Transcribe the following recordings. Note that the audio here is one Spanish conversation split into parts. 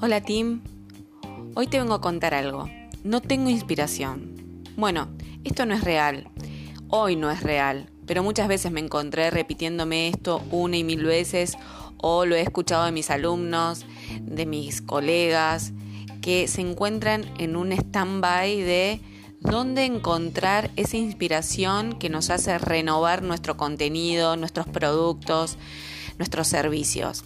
Hola Tim, hoy te vengo a contar algo. No tengo inspiración. Bueno, esto no es real. Hoy no es real, pero muchas veces me encontré repitiéndome esto una y mil veces o lo he escuchado de mis alumnos, de mis colegas, que se encuentran en un stand-by de dónde encontrar esa inspiración que nos hace renovar nuestro contenido, nuestros productos, nuestros servicios.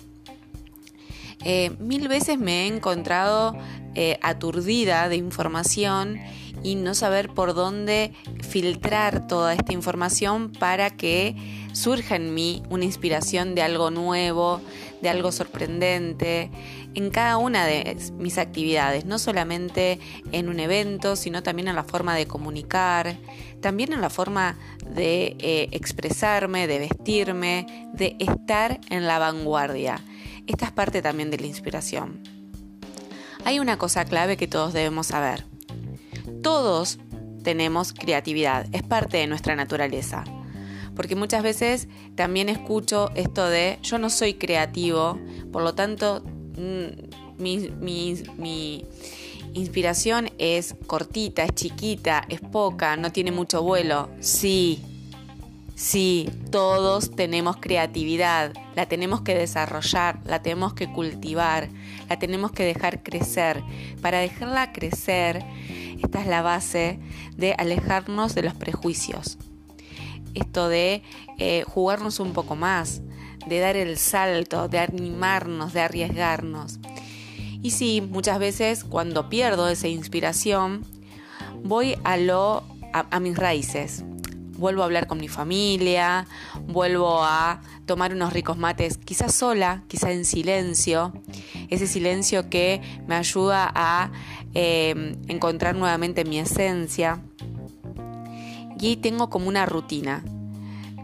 Eh, mil veces me he encontrado eh, aturdida de información y no saber por dónde filtrar toda esta información para que surja en mí una inspiración de algo nuevo, de algo sorprendente, en cada una de mis actividades, no solamente en un evento, sino también en la forma de comunicar, también en la forma de eh, expresarme, de vestirme, de estar en la vanguardia. Esta es parte también de la inspiración. Hay una cosa clave que todos debemos saber. Todos tenemos creatividad, es parte de nuestra naturaleza. Porque muchas veces también escucho esto de yo no soy creativo, por lo tanto mm, mi, mi inspiración es cortita, es chiquita, es poca, no tiene mucho vuelo. Sí, Sí, todos tenemos creatividad, la tenemos que desarrollar, la tenemos que cultivar, la tenemos que dejar crecer. Para dejarla crecer, esta es la base de alejarnos de los prejuicios. Esto de eh, jugarnos un poco más, de dar el salto, de animarnos, de arriesgarnos. Y sí, muchas veces cuando pierdo esa inspiración, voy a lo a mis raíces vuelvo a hablar con mi familia, vuelvo a tomar unos ricos mates, quizás sola, quizás en silencio, ese silencio que me ayuda a em, encontrar nuevamente mi esencia. Y tengo como una rutina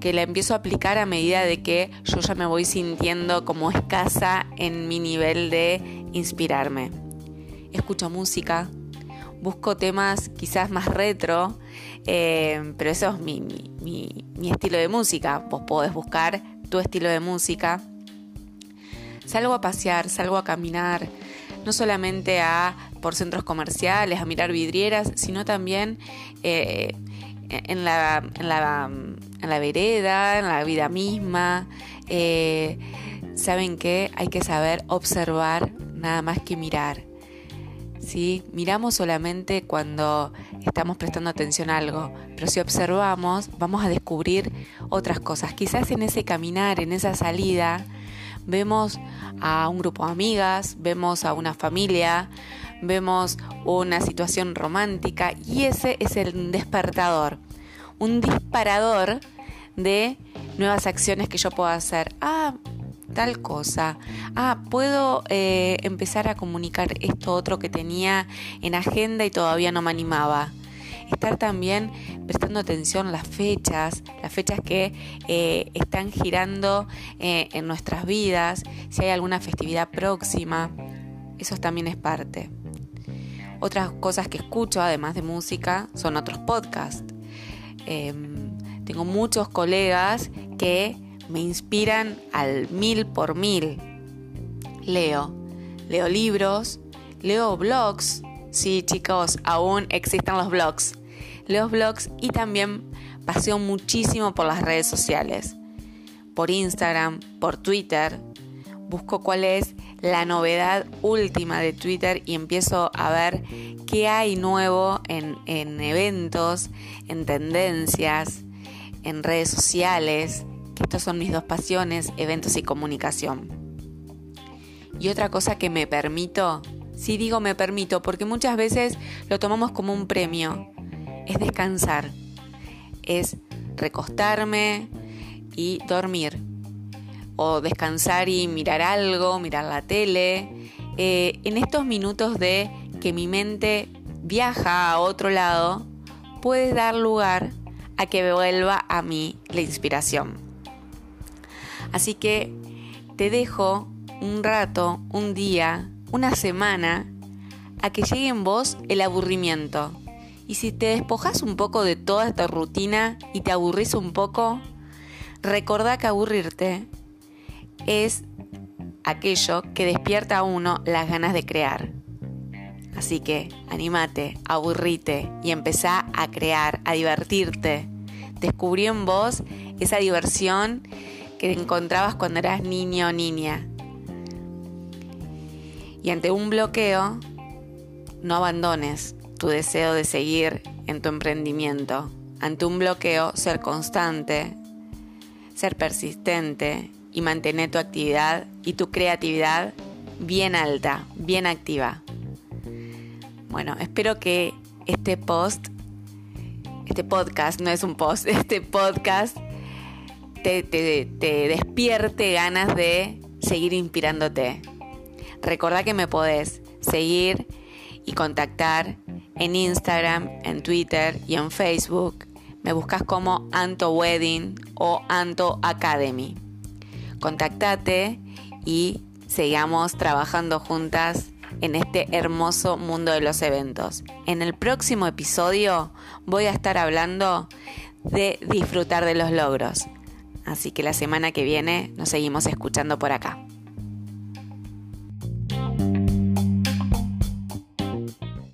que la empiezo a aplicar a medida de que yo ya me voy sintiendo como escasa en mi nivel de inspirarme. Escucho música, busco temas quizás más retro, eh, pero eso es mi, estilo de música. Vos podés buscar tu estilo de música. Salgo a pasear, salgo a caminar, no solamente a por centros comerciales, a mirar vidrieras, sino también eh, en, la, en, la, en, la, vereda, en la vida misma. Eh, Saben que hay que saber observar nada más que mirar. ¿sí? Miramos solamente cuando estamos prestando atención a algo, pero si observamos vamos a descubrir otras cosas. Quizás en ese caminar, en esa salida, vemos a un grupo de amigas, vemos a una familia, vemos una situación romántica y ese es el despertador, un disparador de nuevas acciones que yo puedo hacer. Ah, tal cosa. Ah, puedo eh, empezar a comunicar esto otro que tenía en agenda y todavía no me animaba. Estar también prestando atención a las fechas, las fechas que eh, están girando eh, en nuestras vidas, si hay alguna festividad próxima, eso también es parte. Otras cosas que escucho, además de música, son otros podcasts. Em, tengo muchos colegas que me inspiran al mil por mil. Leo, leo libros, leo blogs, sí chicos, aún existen los blogs. Leo blogs y también paseo muchísimo por las redes sociales, por Instagram, por Twitter. Busco cuál es la novedad última de Twitter y empiezo a ver qué hay nuevo en, en eventos, en tendencias, en redes sociales estos son mis dos pasiones, eventos y comunicación. Y otra cosa que me permito, sí digo me permito, porque muchas veces lo tomamos como un premio, es descansar, es recostarme y dormir, o descansar y mirar algo, mirar la tele. Eh, en estos minutos de que mi mente viaja a otro lado, puede dar lugar a que vuelva a mí la inspiración. Así que te dejo un rato, un día, una semana, a que llegue en vos el aburrimiento. Y si te despojas un poco de toda esta rutina y te aburrís un poco, recordá que aburrirte es aquello que despierta a uno las ganas de crear. Así que animate, aburrite y empezá a crear, a divertirte. Descubrí en vos esa diversión que encontrabas cuando eras niño o niña. Y ante un bloqueo, no abandones tu deseo de seguir en tu emprendimiento. Ante un bloqueo, ser constante, ser persistente y mantener tu actividad y tu creatividad bien alta, bien activa. Bueno, espero que este post, este podcast, no es un post, este podcast te, te despierte ganas de seguir inspirándote. Recordá que me podés seguir y contactar en Instagram, en Twitter y en Facebook. Me buscas como Anto Wedding o Anto Academy. Contactate y sigamos trabajando juntas en este hermoso mundo de los eventos. En el próximo episodio voy a estar hablando de disfrutar de los logros. Así que la semana que viene nos seguimos escuchando por acá.